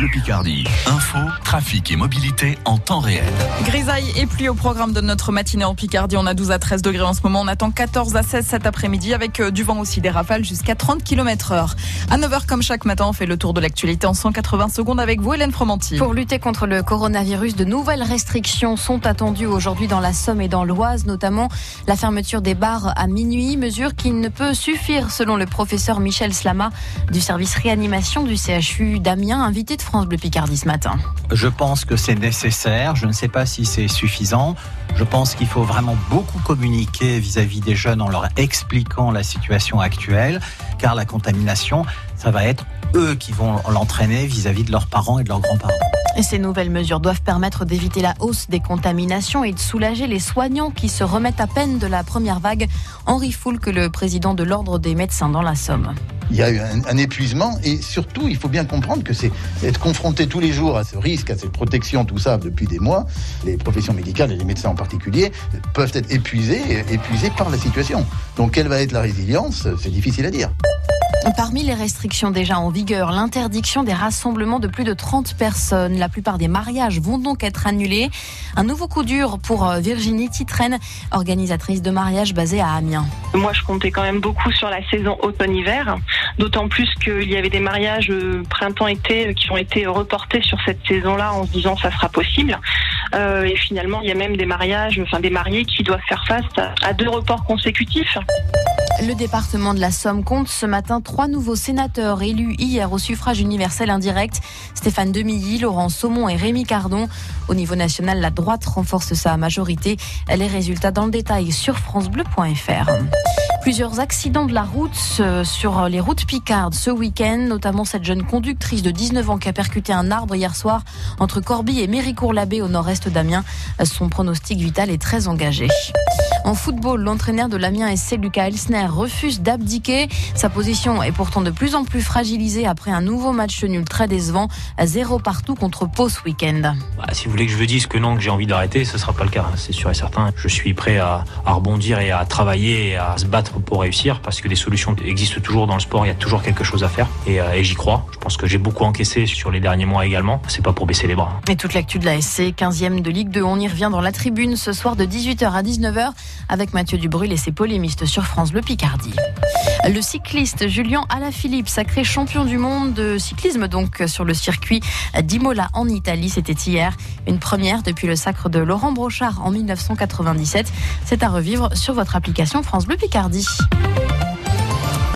Bleu Picardie. Info, trafic et mobilité en temps réel. Grisaille et pluie au programme de notre matinée en Picardie. On a 12 à 13 degrés en ce moment. On attend 14 à 16 cet après-midi avec euh, du vent aussi, des rafales jusqu'à 30 km heure. À 9h comme chaque matin, on fait le tour de l'actualité en 180 secondes avec vous, Hélène Fromanti. Pour lutter contre le coronavirus, de nouvelles restrictions sont attendues aujourd'hui dans la Somme et dans l'Oise, notamment la fermeture des bars à minuit, mesure qui ne peut suffire selon le professeur Michel Slama du service réanimation du CHU d'Amiens, invité de France Bleu Picardie ce matin. Je pense que c'est nécessaire, je ne sais pas si c'est suffisant. Je pense qu'il faut vraiment beaucoup communiquer vis-à-vis des jeunes en leur expliquant la situation actuelle, car la contamination, ça va être eux qui vont l'entraîner vis-à-vis de leurs parents et de leurs grands-parents. Et ces nouvelles mesures doivent permettre d'éviter la hausse des contaminations et de soulager les soignants qui se remettent à peine de la première vague. Henri Foulque, le président de l'Ordre des médecins dans la Somme il y a eu un, un, épuisement et surtout, il faut bien comprendre que c'est être confronté tous les jours à ce risque, à cette protection, tout ça depuis des mois. Les professions médicales et les médecins en particulier peuvent être épuisés, épuisés par la situation. Donc, quelle va être la résilience? C'est difficile à dire. Parmi les restrictions déjà en vigueur, l'interdiction des rassemblements de plus de 30 personnes. La plupart des mariages vont donc être annulés. Un nouveau coup dur pour euh, Virginie Titraine, organisatrice de mariage basée à Amiens. Moi, je comptais quand même beaucoup sur la saison automne-hiver, d'autant plus qu'il y avait des mariages euh, printemps-été euh, qui ont été reportés sur cette saison-là en se disant ça sera possible. Euh, et finalement, il y a même des mariages, enfin des mariés qui doivent faire face à deux reports consécutifs. Le département de la Somme compte ce matin trois nouveaux sénateurs élus hier au suffrage universel indirect. Stéphane Demilly, Laurent Saumon et Rémi Cardon. Au niveau national, la droite renforce sa majorité. Les résultats dans le détail sur francebleu.fr. Plusieurs accidents de la route euh, sur les routes Picardes ce week-end, notamment cette jeune conductrice de 19 ans qui a percuté un arbre hier soir entre Corbie et Méricourt-l'Abbé au nord-est d'Amiens. Son pronostic vital est très engagé. En football, l'entraîneur de l'Amiens SC, Lucas Elsner, refuse d'abdiquer. Sa position est pourtant de plus en plus fragilisée après un nouveau match nul très décevant, à zéro partout contre Pau ce week-end. Bah, si vous voulez que je vous dise que non, que j'ai envie d'arrêter, ce ne sera pas le cas, hein, c'est sûr et certain. Je suis prêt à, à rebondir et à travailler et à se battre pour réussir parce que des solutions existent toujours dans le sport, il y a toujours quelque chose à faire et, euh, et j'y crois. Je pense que j'ai beaucoup encaissé sur les derniers mois également, c'est pas pour baisser les bras. Et toute l'actu de la SC, 15e de Ligue 2, on y revient dans la tribune ce soir de 18h à 19h avec Mathieu Dubrul et ses polémistes sur France Bleu Picardie. Le cycliste Julien Alaphilippe, sacré champion du monde de cyclisme donc sur le circuit d'Imola en Italie, c'était hier. Une première depuis le sacre de Laurent Brochard en 1997. C'est à revivre sur votre application France Bleu Picardie.